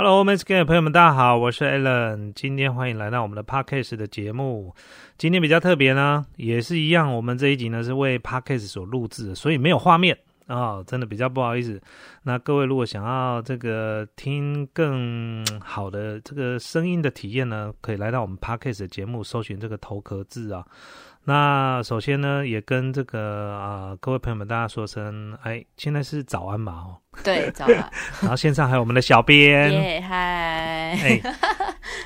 Hello, m i s g a y 朋友们，大家好，我是 Alan，今天欢迎来到我们的 Podcast 的节目。今天比较特别呢，也是一样，我们这一集呢是为 Podcast 所录制的，所以没有画面啊，真的比较不好意思。那各位如果想要这个听更好的这个声音的体验呢，可以来到我们 Podcast 的节目，搜寻这个头壳字啊。那首先呢，也跟这个啊各位朋友们大家说声，哎，现在是早安嘛哦。对，早安。然后线上还有我们的小编。耶，嗨。哎，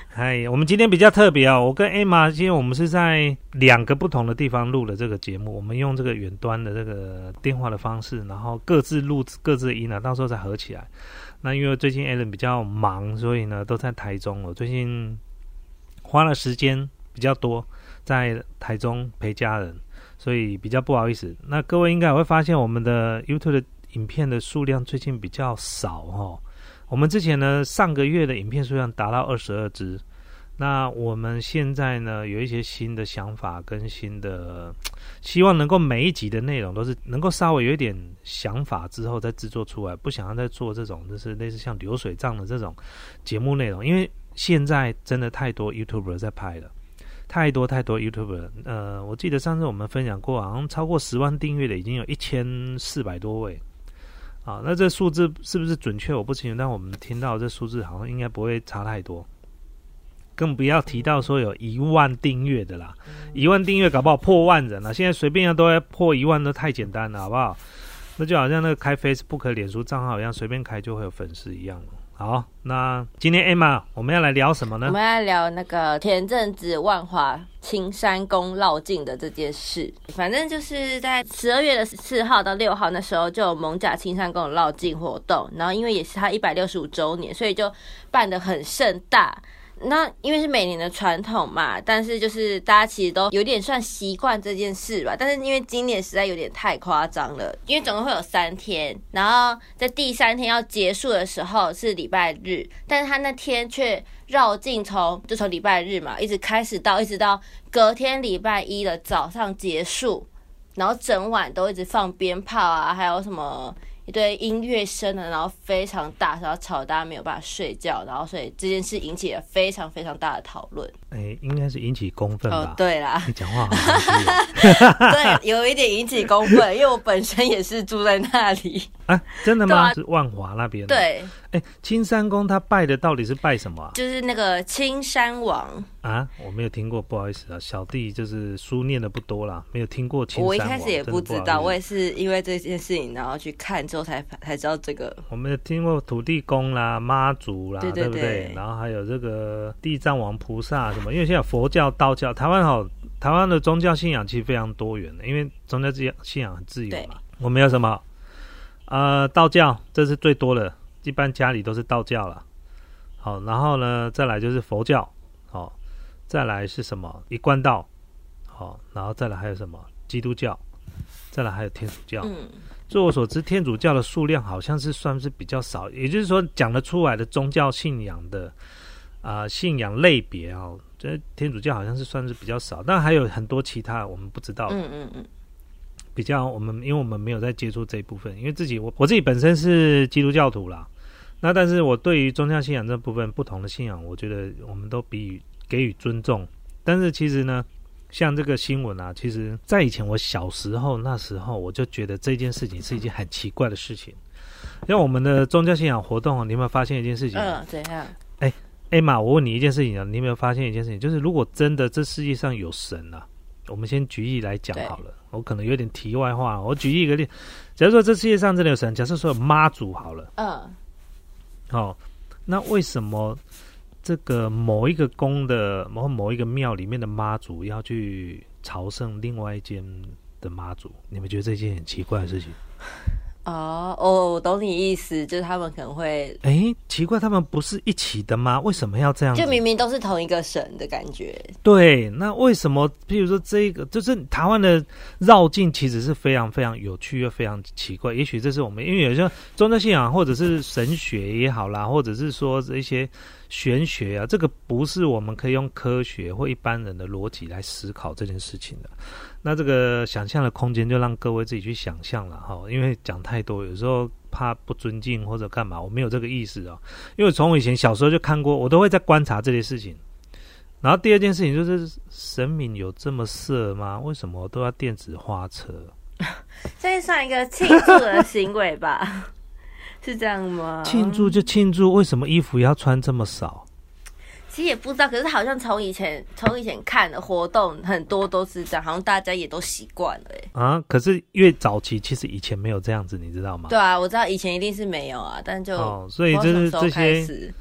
嗨，我们今天比较特别哦，我跟 Emma 今天我们是在两个不同的地方录了这个节目，我们用这个远端的这个电话的方式，然后各自录各自的音呢，到时候再合起来。那因为最近 Alan 比较忙，所以呢都在台中我最近花了时间比较多。在台中陪家人，所以比较不好意思。那各位应该也会发现，我们的 YouTube 的影片的数量最近比较少哈。我们之前呢，上个月的影片数量达到二十二支。那我们现在呢，有一些新的想法跟新的，希望能够每一集的内容都是能够稍微有一点想法之后再制作出来，不想要再做这种就是类似像流水账的这种节目内容，因为现在真的太多 YouTuber 在拍了。太多太多 YouTube，呃，我记得上次我们分享过，好像超过十万订阅的已经有一千四百多位，啊，那这数字是不是准确我不清楚，但我们听到这数字好像应该不会差太多，更不要提到说有一万订阅的啦，一万订阅搞不好破万人了，现在随便要都要破一万都太简单了，好不好？那就好像那个开 Facebook、脸书账号一样，随便开就会有粉丝一样好，那今天 Emma 我们要来聊什么呢？我们要聊那个前阵子万华青山宫绕境的这件事。反正就是在十二月的四号到六号那时候，就有蒙甲青山宫绕境活动。然后因为也是他一百六十五周年，所以就办的很盛大。那因为是每年的传统嘛，但是就是大家其实都有点算习惯这件事吧。但是因为今年实在有点太夸张了，因为总共会有三天，然后在第三天要结束的时候是礼拜日，但是他那天却绕境从就从礼拜日嘛，一直开始到一直到隔天礼拜一的早上结束，然后整晚都一直放鞭炮啊，还有什么。一堆音乐声呢，然后非常大，然后吵大家没有办法睡觉，然后所以这件事引起了非常非常大的讨论。哎，应该是引起公愤吧？对啦，你讲话好 对，有一点引起公愤，因为我本身也是住在那里。啊，真的吗？是万华那边。对。哎，青山宫他拜的到底是拜什么？就是那个青山王啊，我没有听过，不好意思啊，小弟就是书念的不多啦，没有听过青山王。我一开始也不知道，我也是因为这件事情，然后去看之后才才知道这个。我们听过土地公啦、妈祖啦，对不对？然后还有这个地藏王菩萨什么？因为现在佛教、道教，台湾好，台湾的宗教信仰其实非常多元的，因为宗教信仰很自由嘛。我们有什么？呃，道教这是最多的。一般家里都是道教了，好，然后呢，再来就是佛教，好，再来是什么？一贯道，好，然后再来还有什么？基督教，再来还有天主教。嗯，据我所知，天主教的数量好像是算是比较少，也就是说，讲得出来的宗教信仰的啊信仰类别啊，这天主教好像是算是比较少，但还有很多其他我们不知道。嗯嗯嗯。比较我们，因为我们没有在接触这一部分，因为自己我我自己本身是基督教徒啦。那但是我对于宗教信仰这部分不同的信仰，我觉得我们都比予给予尊重。但是其实呢，像这个新闻啊，其实在以前我小时候那时候，我就觉得这件事情是一件很奇怪的事情。因为我们的宗教信仰活动，你有没有发现一件事情？嗯，怎样？哎，艾玛，我问你一件事情啊，你有没有发现一件事情？就是如果真的这世界上有神啊，我们先举例来讲好了。我可能有点题外话，我举一个例，假如说这世界上真的有神，假设说有妈祖好了，嗯。好，那为什么这个某一个宫的某某一个庙里面的妈祖要去朝圣另外一间的妈祖？你们觉得这件很奇怪的事情？哦哦，我懂你意思，就是他们可能会哎，奇怪，他们不是一起的吗？为什么要这样？就明明都是同一个省的感觉。对，那为什么？譬如说，这个就是台湾的绕境，其实是非常非常有趣又非常奇怪。也许这是我们因为有些宗教信仰或者是神学也好啦，或者是说这些玄学啊，这个不是我们可以用科学或一般人的逻辑来思考这件事情的。那这个想象的空间就让各位自己去想象了哈，因为讲太多，有时候怕不尊敬或者干嘛，我没有这个意思哦。因为从我以前小时候就看过，我都会在观察这些事情。然后第二件事情就是神明有这么色吗？为什么都要电子花车？这算一个庆祝的行为吧？是这样吗？庆祝就庆祝，为什么衣服要穿这么少？其实也不知道，可是好像从以前从以前看的活动很多都是这样，好像大家也都习惯了哎。啊，可是越早期其实以前没有这样子，你知道吗？对啊，我知道以前一定是没有啊，但就哦，所以就是这些，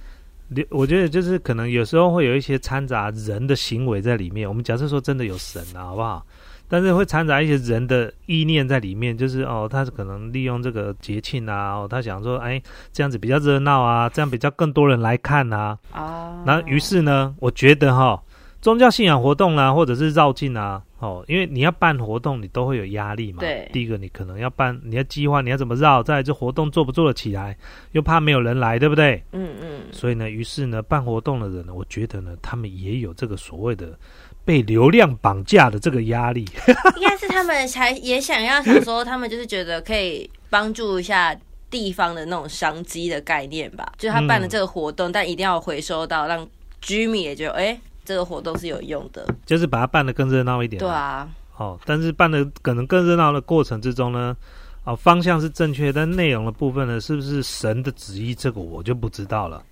我觉得就是可能有时候会有一些掺杂人的行为在里面。我们假设说真的有神啊，好不好？但是会掺杂一些人的意念在里面，就是哦，他是可能利用这个节庆啊，哦，他想说，哎，这样子比较热闹啊，这样比较更多人来看啊。哦。那于是呢，我觉得哈，宗教信仰活动啊，或者是绕境啊，哦，因为你要办活动，你都会有压力嘛。对。第一个，你可能要办，你要计划你要怎么绕，再这活动做不做得起来，又怕没有人来，对不对？嗯嗯。所以呢，于是呢，办活动的人呢，我觉得呢，他们也有这个所谓的。被流量绑架的这个压力，应该是他们才也想要想说，他们就是觉得可以帮助一下地方的那种商机的概念吧。就是他办了这个活动，但一定要回收到，让居民也觉得，哎，这个活动是有用的。就是把它办得更热闹一点。对啊。哦，但是办的可能更热闹的过程之中呢，哦，方向是正确，但内容的部分呢，是不是神的旨意，这个我就不知道了。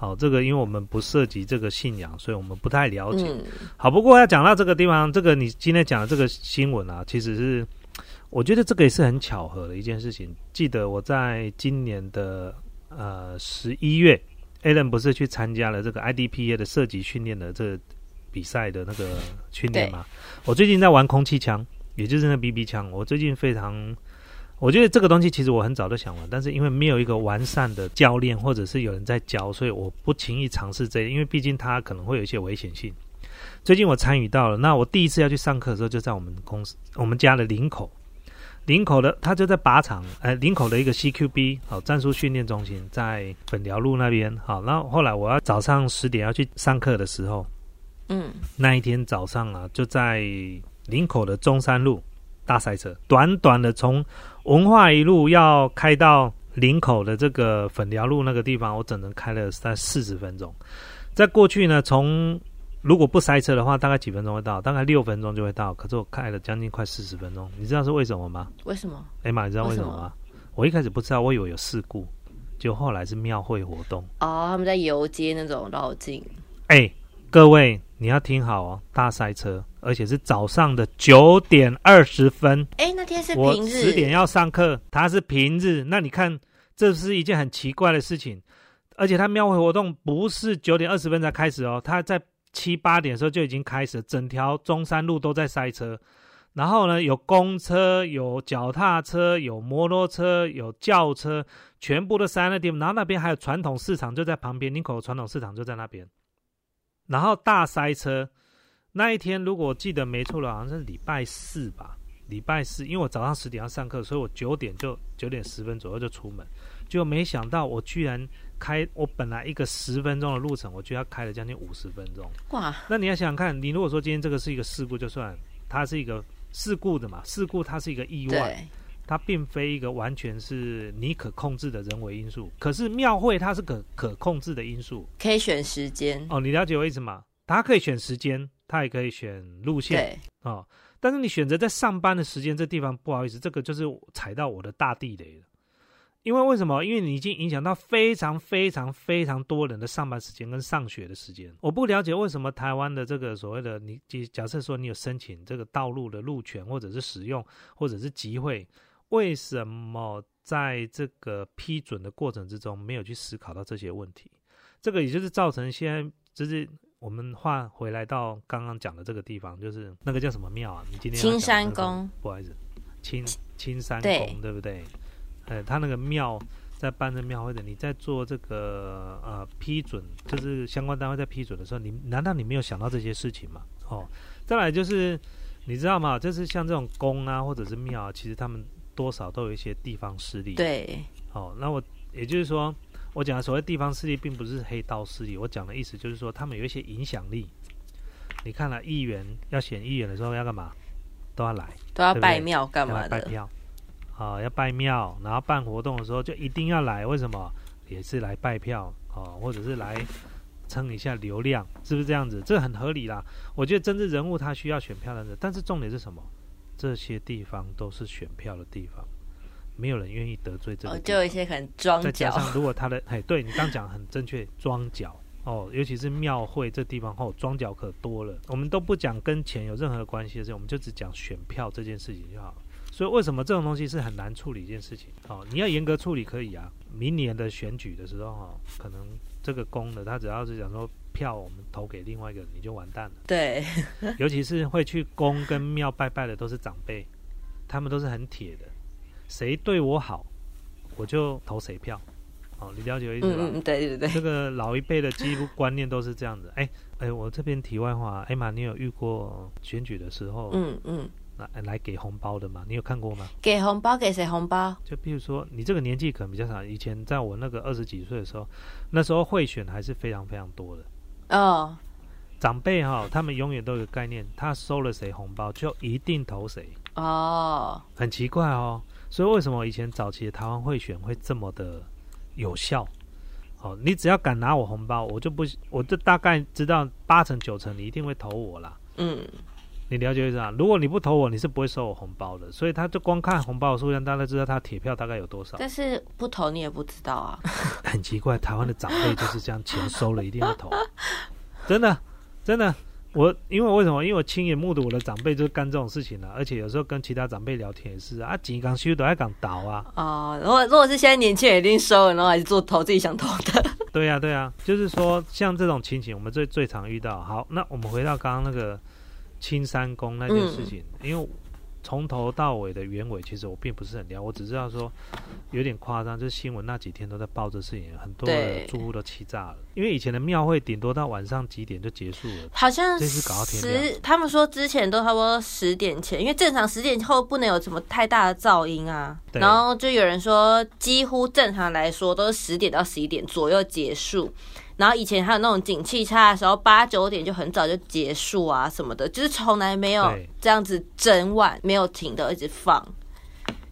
好，这个因为我们不涉及这个信仰，所以我们不太了解。好，不过要讲到这个地方，这个你今天讲的这个新闻啊，其实是我觉得这个也是很巧合的一件事情。记得我在今年的呃十一月，Alan 不是去参加了这个 IDPA 的射击训练的这个比赛的那个训练嘛？我最近在玩空气枪，也就是那 BB 枪，我最近非常。我觉得这个东西其实我很早就想玩，但是因为没有一个完善的教练或者是有人在教，所以我不轻易尝试这。因为毕竟它可能会有一些危险性。最近我参与到了，那我第一次要去上课的时候，就在我们公司我们家的林口，林口的他就在靶场，呃，林口的一个 CQB 好战术训练中心，在本寮路那边。好，然后后来我要早上十点要去上课的时候，嗯，那一天早上啊，就在林口的中山路大赛车，短短的从。文化一路要开到林口的这个粉寮路那个地方，我整整开了三四十分钟。在过去呢，从如果不塞车的话，大概几分钟会到，大概六分钟就会到。可是我开了将近快四十分钟，你知道是为什么吗？为什么？哎妈，你知道为什么吗？我一开始不知道，我以为有事故，就后来是庙会活动。哦，他们在游街那种绕境。哎，各位。你要听好哦，大塞车，而且是早上的九点二十分。哎，那天是平日，十点要上课，他是平日。那你看，这是一件很奇怪的事情。而且他庙会活动不是九点二十分才开始哦，他在七八点的时候就已经开始，整条中山路都在塞车。然后呢，有公车、有脚踏车、有摩托车、有轿车，全部都塞那地方。然后那边还有传统市场，就在旁边，林口传统市场就在那边。然后大塞车，那一天如果我记得没错了，好像是礼拜四吧。礼拜四，因为我早上十点要上课，所以我九点就九点十分左右就出门，就没想到我居然开我本来一个十分钟的路程，我居然开了将近五十分钟。哇！那你要想想看，你如果说今天这个是一个事故，就算它是一个事故的嘛，事故它是一个意外。它并非一个完全是你可控制的人为因素，可是庙会它是可可控制的因素，可以选时间哦。你了解我意思吗？它可以选时间，它也可以选路线，哦。但是你选择在上班的时间，这地方不好意思，这个就是踩到我的大地雷了。因为为什么？因为你已经影响到非常非常非常多人的上班时间跟上学的时间。我不了解为什么台湾的这个所谓的你，假设说你有申请这个道路的路权，或者是使用，或者是集会。为什么在这个批准的过程之中没有去思考到这些问题？这个也就是造成现在就是我们换回来到刚刚讲的这个地方，就是那个叫什么庙啊？你今天青山宫，不好意思，青青山宫对不对？呃，他那个庙在办这庙会的，你在做这个呃批准，就是相关单位在批准的时候，你难道你没有想到这些事情吗？哦，再来就是你知道吗？就是像这种宫啊，或者是庙，啊，其实他们。多少都有一些地方势力。对，好，那我也就是说，我讲的所谓地方势力，并不是黑道势力。我讲的意思就是说，他们有一些影响力。你看了议员要选议员的时候要干嘛？都要来，都要拜庙干嘛的？拜票。啊，要拜庙，然后办活动的时候就一定要来，为什么？也是来拜票哦，或者是来蹭一下流量，是不是这样子？这很合理啦。我觉得政治人物他需要选票的人，但是重点是什么？这些地方都是选票的地方，没有人愿意得罪这个。就有一些很庄再加上如果他的哎，对你刚讲很正确，装脚哦，尤其是庙会这地方后，装脚可多了。我们都不讲跟钱有任何关系的事，我们就只讲选票这件事情就好了。所以为什么这种东西是很难处理一件事情？哦，你要严格处理可以啊。明年的选举的时候，哈，可能这个公的他只要是讲说票我们投给另外一个，你就完蛋了。对，尤其是会去公跟庙拜拜的都是长辈，他们都是很铁的，谁对我好，我就投谁票。哦，你了解我意思吧？嗯，对对对。这个老一辈的几乎观念都是这样子。哎哎，我这边题外话，艾玛，你有遇过选举的时候？嗯嗯。来来给红包的嘛？你有看过吗？给红包给谁红包？就比如说你这个年纪可能比较少，以前在我那个二十几岁的时候，那时候贿选还是非常非常多的。哦，长辈哈，他们永远都有概念，他收了谁红包就一定投谁。哦，很奇怪哦。所以为什么以前早期的台湾会选会这么的有效？哦，你只要敢拿我红包，我就不，我就大概知道八成九成你一定会投我啦。嗯。你了解一下，如果你不投我，你是不会收我红包的。所以他就光看红包的数量，大概知道他铁票大概有多少。但是不投你也不知道啊。很奇怪，台湾的长辈就是这样，钱收了一定要投。真的，真的，我因为为什么？因为我亲眼目睹我的长辈就是干这种事情了，而且有时候跟其他长辈聊天也是啊，钱刚修都还敢倒啊。哦，如果如果是现在年轻人一定收了，然后还是做投自己想投的。对呀，对呀，就是说像这种情形，我们最最常遇到。好，那我们回到刚刚那个。青山宫那件事情，因为从头到尾的原委，其实我并不是很了解，我只知道说有点夸张，就是新闻那几天都在报这事情，很多的住户都气炸了。因为以前的庙会顶多到晚上几点就结束了，好像这次搞到天亮。他们说之前都差不多十点前，因为正常十点后不能有什么太大的噪音啊。然后就有人说，几乎正常来说都是十点到十一点左右结束。然后以前还有那种景气差的时候，八九点就很早就结束啊什么的，就是从来没有这样子整晚没有停的一直放，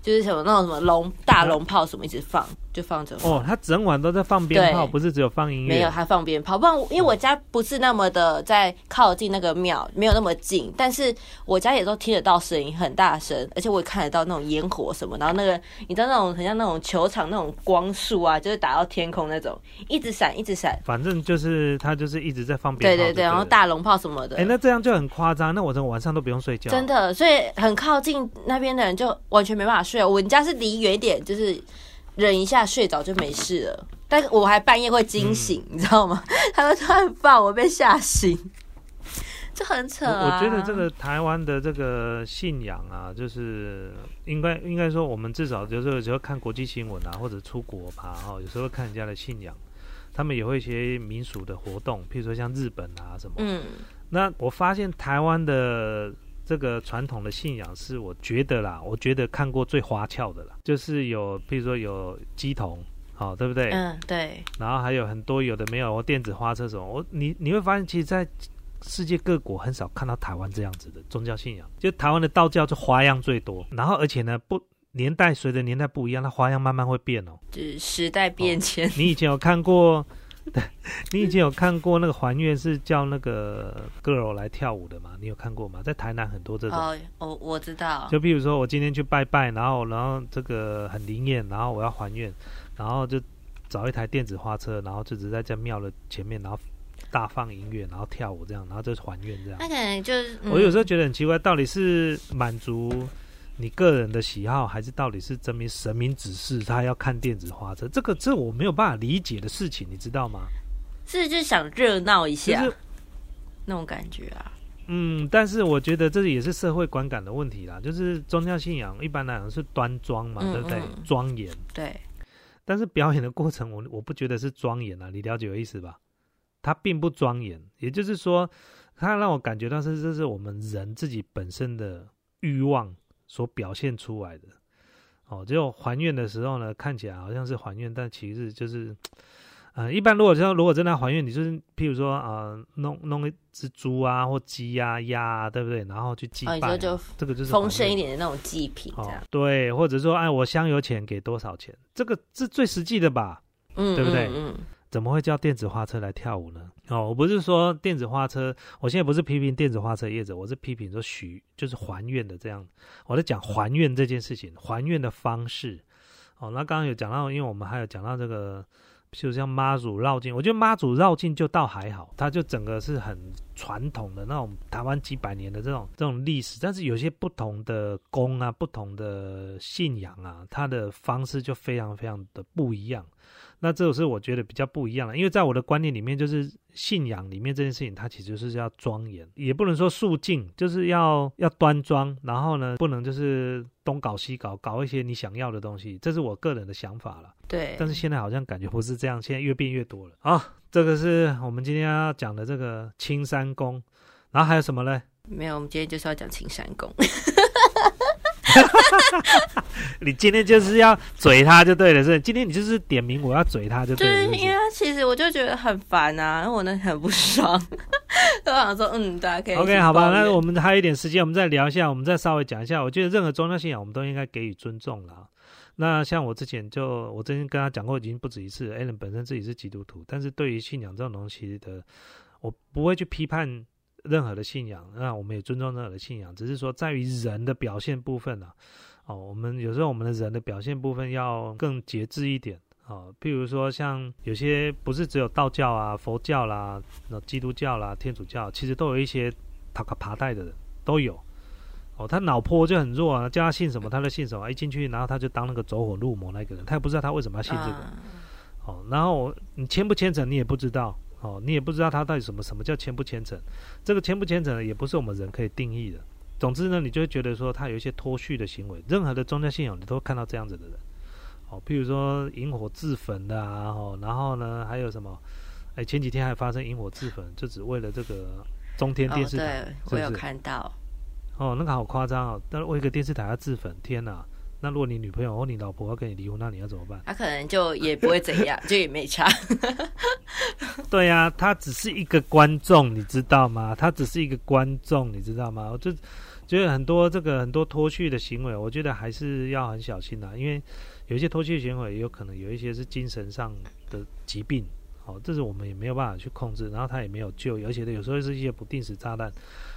就是什么那种什么龙大龙炮什么一直放。就放着哦，他整晚都在放鞭炮，不是只有放音乐。没有，他放鞭炮。不然，因为我家不是那么的在靠近那个庙，没有那么近，但是我家也都听得到声音，很大声，而且我也看得到那种烟火什么。然后那个，你知道那种很像那种球场那种光束啊，就是打到天空那种，一直闪，一直闪。反正就是他就是一直在放鞭炮，对对对，然后大龙炮什么的。哎，那这样就很夸张。那我整个晚上都不用睡觉，真的。所以很靠近那边的人就完全没办法睡。我们家是离远一点，就是。忍一下，睡着就没事了。但是我还半夜会惊醒，你知道吗？他们突然放，我被吓醒，就很扯。我觉得这个台湾的这个信仰啊，就是应该应该说，我们至少就是有时候看国际新闻啊，或者出国吧，哈，有时候看人家的信仰，他们也会一些民俗的活动，譬如说像日本啊什么。嗯。那我发现台湾的。这个传统的信仰是我觉得啦，我觉得看过最花俏的啦，就是有，比如说有鸡童，好，对不对？嗯，对。然后还有很多有的没有，电子花车什么，我你你会发现，其实，在世界各国很少看到台湾这样子的宗教信仰，就台湾的道教就花样最多。然后而且呢，不年代随着年代不一样，它花样慢慢会变哦。就是时代变迁。你以前有看过？对，你以前有看过那个还愿是叫那个 girl 来跳舞的吗？你有看过吗？在台南很多这种。哦，我我知道。就比如说我今天去拜拜，然后然后这个很灵验，然后我要还愿，然后就找一台电子花车，然后就只在在庙的前面，然后大放音乐，然后跳舞这样，然后就还愿这样。那可能就是，我有时候觉得很奇怪，到底是满足。你个人的喜好，还是到底是证明神明指示他要看电子花车？这个这我没有办法理解的事情，你知道吗？是就想热闹一下，那种感觉啊。嗯，但是我觉得这也是社会观感的问题啦。就是宗教信仰一般来讲是端庄嘛，对不对？庄严。对。但是表演的过程，我我不觉得是庄严啊。你了解我意思吧？它并不庄严，也就是说，它让我感觉到是这是我们人自己本身的欲望。所表现出来的，哦，只有还愿的时候呢，看起来好像是还愿，但其实就是，呃，一般如果说如果真的要还愿，你就是譬如说呃，弄弄一只猪啊或鸡啊鸭啊，对不对？然后去祭哦，拜啊、你说就这个就是丰盛一点的那种祭品这哦样，，对，或者说哎，我香油钱给多少钱？这个是最实际的吧？嗯，对不对嗯嗯怎么会叫电子花车来跳舞呢？哦，我不是说电子花车，我现在不是批评电子花车业者，我是批评说许就是还愿的这样，我在讲还愿这件事情，还愿的方式。哦，那刚刚有讲到，因为我们还有讲到这个，譬如像妈祖绕境，我觉得妈祖绕境就倒还好，它就整个是很传统的那种台湾几百年的这种这种历史，但是有些不同的宫啊，不同的信仰啊，它的方式就非常非常的不一样。那这个是我觉得比较不一样的，因为在我的观念里面，就是信仰里面这件事情，它其实就是要庄严，也不能说肃静，就是要要端庄，然后呢，不能就是东搞西搞，搞一些你想要的东西，这是我个人的想法了。对，但是现在好像感觉不是这样，现在越变越多了。好，这个是我们今天要讲的这个青山宫，然后还有什么呢？没有，我们今天就是要讲青山宫。你今天就是要嘴他就对了，是？今天你就是点名我要嘴他就就对了，因为其实我就觉得很烦啊，然后我呢很不爽，我想说，嗯，大家可以 OK，好吧，那我们还有一点时间，我们再聊一下，我们再稍微讲一下。我觉得任何宗教信仰，我们都应该给予尊重啦。那像我之前就我之前跟他讲过，已经不止一次。Allen 本身自己是基督徒，但是对于信仰这种东西的，我不会去批判任何的信仰。那我们也尊重任何的信仰，只是说在于人的表现部分啊，哦，我们有时候我们的人的表现部分要更节制一点。哦，譬如说像有些不是只有道教啊、佛教啦、那基督教啦、天主教，其实都有一些塔卡爬带的人都有。哦，他脑波就很弱啊，叫他信什么他就信什么，一进去然后他就当那个走火入魔那个人，他也不知道他为什么要信这个。啊哦，然后你虔不虔诚你也不知道，哦，你也不知道他到底什么什么叫虔不虔诚，这个虔不虔诚也不是我们人可以定义的。总之呢，你就会觉得说他有一些脱序的行为，任何的宗教信仰你都会看到这样子的人。哦，譬如说引火自焚的啊，哦，然后呢还有什么？哎，前几天还发生引火自焚，就只为了这个中天电哦，视台，对，我有？看到，哦，那个好夸张哦！但是为一个电视台要自焚，天哪！那如果你女朋友或你老婆要跟你离婚，那你要怎么办？他可能就也不会怎样，就也没差。对呀、他只是一个观众，你知道吗？他只是一个观众，你知道吗？我就觉得很多这个很多脱序的行为，我觉得还是要很小心的、因为有一些脱序的行为，也有可能有一些是精神上的疾病，哦，这是我们也没有办法去控制，然后他也没有救，而且有时候是一些不定时炸弹。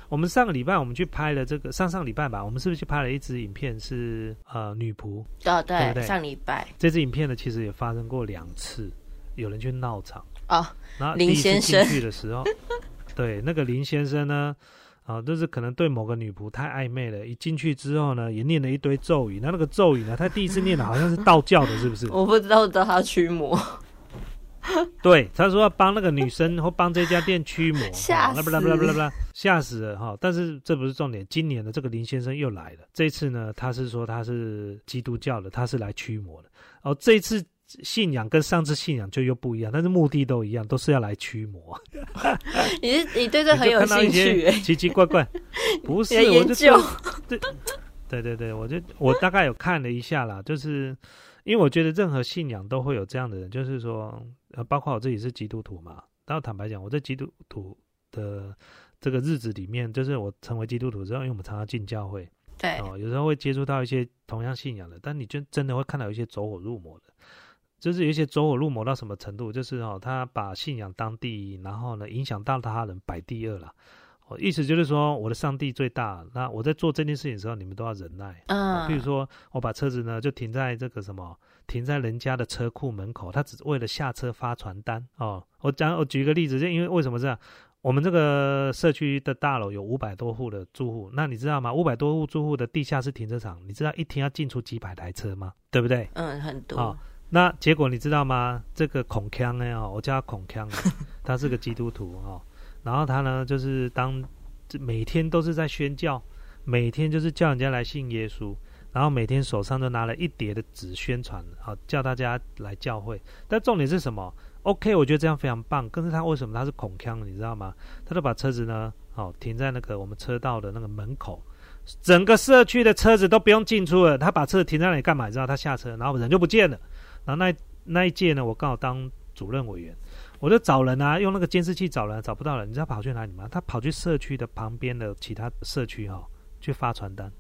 我们上个礼拜我们去拍了这个，上上礼拜吧，我们是不是去拍了一支影片是呃女仆？哦，对不对对，上礼拜这支影片呢，其实也发生过两次，有人去闹场。哦，然后林先生去的时候，对那个林先生呢，啊，就是可能对某个女仆太暧昧了，一进去之后呢，也念了一堆咒语。那那个咒语呢，他第一次念的好像是道教的，是不是？我不知道，我知道他驱魔，对，他说要帮那个女生或帮这家店驱魔，吓死不啦不啦不啦不啦，吓死了哈！但是这不是重点，今年的这个林先生又来了，这次呢，他是说他是基督教的，他是来驱魔的。哦，这一次信仰跟上次信仰就又不一样，但是目的都一样，都是要来驱魔。你是你对这很有兴趣欸，奇奇怪怪，不是我就对对对对，我就我大概有看了一下啦，就是因为我觉得任何信仰都会有这样的人，就是说呃，包括我自己是基督徒嘛，然后坦白讲，我在基督徒的这个日子里面，就是我成为基督徒之后，因为我们常常进教会对，哦，有时候会接触到一些同样信仰的，但你就真的会看到有一些走火入魔的。就是有一些走火入魔到什么程度，就是哦，他把信仰当第一，然后呢，影响到他人摆第二了。哦，意思就是说，我的上帝最大，那我在做这件事情的时候，你们都要忍耐。嗯，比如说，我把车子呢就停在这个什么，停在人家的车库门口，他只为了下车发传单哦。我讲，我举一个例子，就因为为什么这样？我们这个社区的大楼有五百多户的住户，那你知道吗？五百多户住户的地下室停车场，你知道一天要进出几百台车吗？对不对？嗯，很多好，那结果你知道吗？这个孔锵呢，哦，我叫他孔锵，他是个基督徒哦。然后他呢，就是当每天都是在宣教，每天就是叫人家来信耶稣，然后每天手上都拿了一叠的纸宣传，好叫大家来教会。但重点是什么？OK，我觉得这样非常棒。可是他为什么他是孔腔？你知道吗？他就把车子呢，好停在那个我们车道的那个门口。整个社区的车子都不用进出了，他把车子停在那里干嘛？你知道？他下车，然后人就不见了。然后那那一届呢，我刚好当主任委员，我就找人啊，用那个监视器找人，找不到人，你知道跑去哪里吗？他跑去社区的旁边的其他社区哈、去发传单。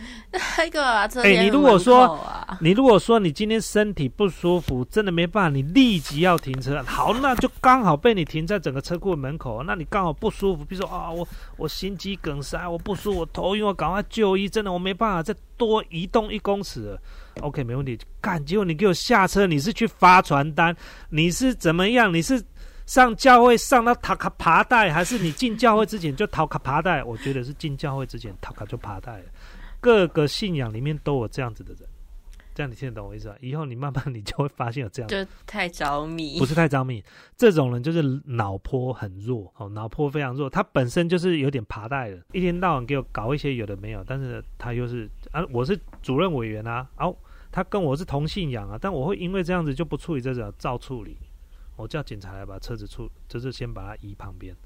那个啊，哎边你如果说啊，你如果说你今天身体不舒服，真的没办法，你立即要停车。好，那就刚好被你停在整个车库门口。那你刚好不舒服，比如说啊，我我心肌梗塞，我不舒服，我头晕，我赶快就医。真的，我没办法再多移动一公尺了。OK，没问题。干，结果你给我下车，你是去发传单，你是怎么样？你是上教会上到塔卡爬带，还是你进教会之前就逃卡爬带？我觉得是进教会之前逃卡就爬带了。各个信仰里面都有这样子的人，这样你听得懂我意思吧？以后你慢慢你就会发现有这样，就太着迷。不。是太着迷。这种人就是脑波很弱。哦，脑波非常弱，他本身就是有点爬带的，一天到晚给我搞一些有的没有，但是他又是啊，我是主任委员啊，哦，他跟我是同信仰啊，但我会因为这样子就不处理这种照处理，我叫警察来把车子处，就是先把它移旁边，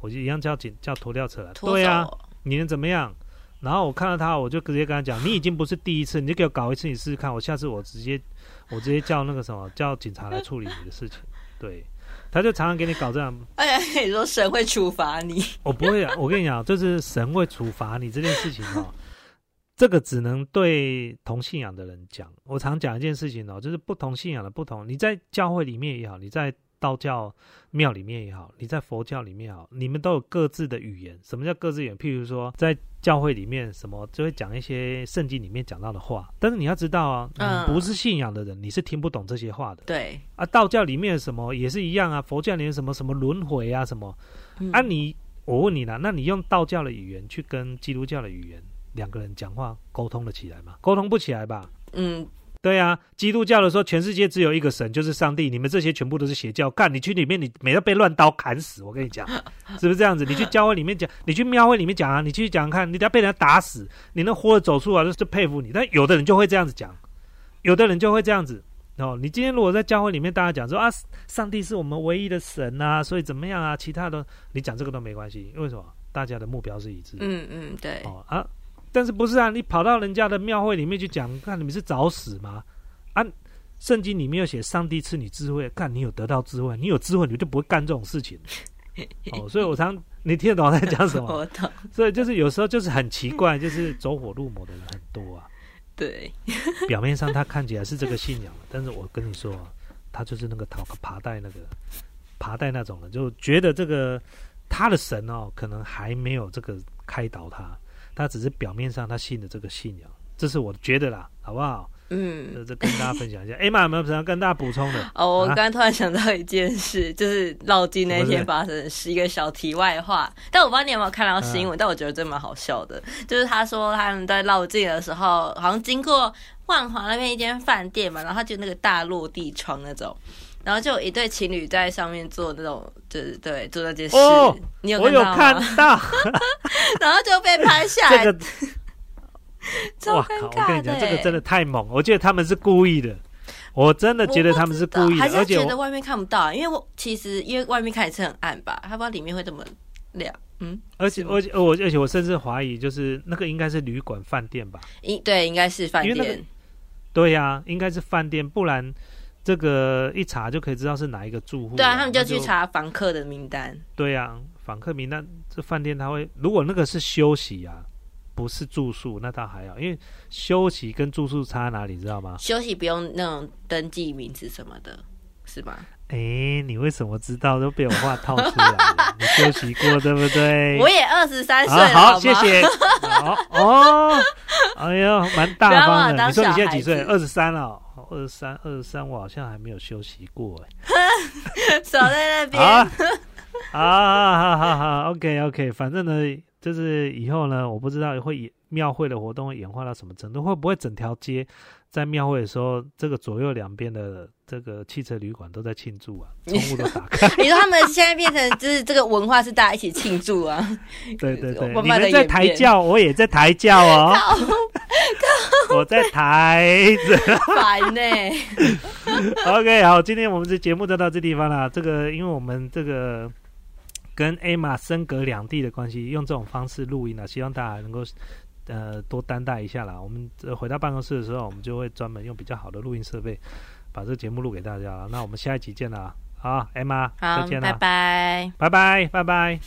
我就一样叫警叫拖吊车来，脱对啊，你能怎么样？然后我看到他，我就直接跟他讲，你已经不是第一次，你就给我搞一次，你试试看，我下次我直接我直接叫那个什么叫警察来处理你的事情。对，他就常常给你搞这样，哎呀，你说神会处罚你，我不会啊，我跟你讲，就是神会处罚你这件事情哦。这个只能对同信仰的人讲。我常讲一件事情哦，就是不同信仰的不同，你在教会里面也好，你在道教庙里面也好，你在佛教里面也好，你们都有各自的语言。什么叫各自语言？譬如说，在教会里面，什么就会讲一些圣经里面讲到的话，但是你要知道啊，嗯你不是信仰的人，你是听不懂这些话的。对，啊，道教里面什么也是一样啊，佛教里面什么什么轮回啊，什么嗯啊你，我问你啦，那你用道教的语言去跟基督教的语言两个人讲话沟通得起来吗？沟通不起来吧？嗯，对啊，基督教的说全世界只有一个神，就是上帝，你们这些全部都是邪教。干，你去里面，你每要被乱刀砍死，我跟你讲，是不是这样子？你去教会里面讲，你去庙会里面讲啊，你去讲讲看，你等下被人家打死，你能活着走出来，就是佩服你。但有的人就会这样子讲，有的人就会这样子。哦，你今天如果在教会里面，大家讲说啊，上帝是我们唯一的神啊，所以怎么样啊，其他的你讲这个都没关系，因为什么？大家的目标是一致的。嗯嗯，对，哦啊，但是不是啊？你跑到人家的庙会里面去讲，看你们是找死吗？啊，圣经里面有写上帝赐你智慧，看你有得到智慧，你有智慧你就不会干这种事情。哦，所以我常你听得懂我在讲什么？我懂，所以就是有时候就是很奇怪，就是走火入魔的人很多啊。对，表面上他看起来是这个信仰，但是我跟你说啊，他就是那个讨爬带那个爬带那种人，就觉得这个他的神哦，可能还没有这个开导他，他只是表面上他信的这个信仰，这是我觉得啦，好不好？嗯。这这跟大家分享一下。哎妈，有没有想要跟大家补充的？哦，我啊刚刚突然想到一件事，就是绕境那天发生的是，一个小题外话。但我不知道你有没有看到新嗯闻，但我觉得真蛮好笑的。就是他说他们在绕境的时候，好像经过万华那边一间饭店嘛，然后就那个大落地窗那种，然后就有一对情侣在上面做那种，就是对做那件事。哦我有我有看？到 然后就被拍下来，这个，超哇靠！我跟你讲，这个欸真的太猛，我觉得他们是故意的，我真的觉得他们是故意的，而且我觉得外面看不到，因为我其实因为外面看也是很暗吧，他不知道里面会这么亮。嗯，而且而且我而且我甚至怀疑，就是那个应该是旅馆饭店吧？应对应该是饭店，对呀、应该是饭店，不然这个一查就可以知道是哪一个住户。对啊，他们就去。查房客的名单。对啊，房客名单这饭店他会，如果那个是休息啊，不是住宿，那倒还好，因为休息跟住宿差哪里，知道吗？休息不用那种登记名字什么的，是吧？哎，你为什么知道？都被我话套出来了。你休息过对不对？我也二十三岁好，吗谢。谢。好哦，哎呦，蛮大方的。你说你现在几岁？二十三了。二十三，二十三，我好像还没有休息过哎。守在那边。好啊，好好好好，OK OK，反正呢，就是以后呢，我不知道会演庙会的活动会演化到什么程度，会不会整条街在庙会的时候，这个左右两边的这个汽车旅馆都在庆祝啊，窗户都打开。你说他们现在变成就是这个文化是大家一起庆祝啊？对 对对，慢你们在抬轿，我也在抬轿哦，我在抬着。烦呢、OK，好，今天我们这节目就到这地方了。这个，因为我们这个跟 Emma 身隔两地的关系，用这种方式录音啊，希望大家能够呃多担待一下啦。我们、呃、回到办公室的时候，我们就会专门用比较好的录音设备，把把这个节目录给大家了。那我们下一集见啦，好，Emma，好再见，啦，拜拜。拜拜，拜拜。